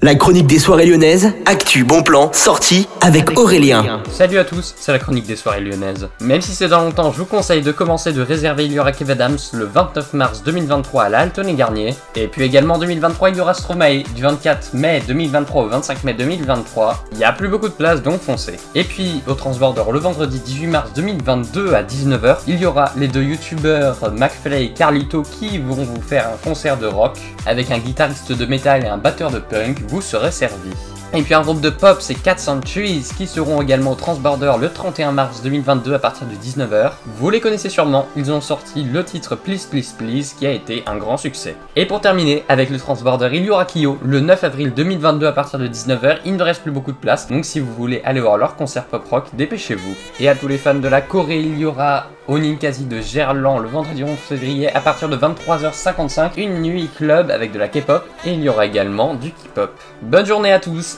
La chronique des soirées lyonnaises, actu, bon plan, sortie avec Aurélien. Salut à tous, c'est la chronique des soirées lyonnaises. Même si c'est dans longtemps, je vous conseille de commencer de réserver, il y aura Kev Adams le 29 mars 2023 à la Alton et Garnier. Et puis également en 2023, il y aura Stromae du 24 mai 2023 au 25 mai 2023. Il y a plus beaucoup de place donc foncez. Et puis au Transborder le vendredi 18 mars 2022 à 19h, il y aura les deux youtubeurs McFly et Carlito qui vont vous faire un concert de rock avec un guitariste de métal et un batteur de punk vous serez servi. Et puis un groupe de pop, c'est 400 Trees, qui seront également au Transborder le 31 mars 2022 à partir de 19h. Vous les connaissez sûrement, ils ont sorti le titre Please Please Please, qui a été un grand succès. Et pour terminer, avec le Transborder, il y aura Kyo le 9 avril 2022 à partir de 19h. Il ne reste plus beaucoup de place, donc si vous voulez aller voir leur concert pop rock, dépêchez-vous. Et à tous les fans de la Corée, il y aura au Ninkasi de Gerland le vendredi 11 février à partir de 23h55, une nuit club avec de la K-pop et il y aura également du K-pop. Bonne journée à tous,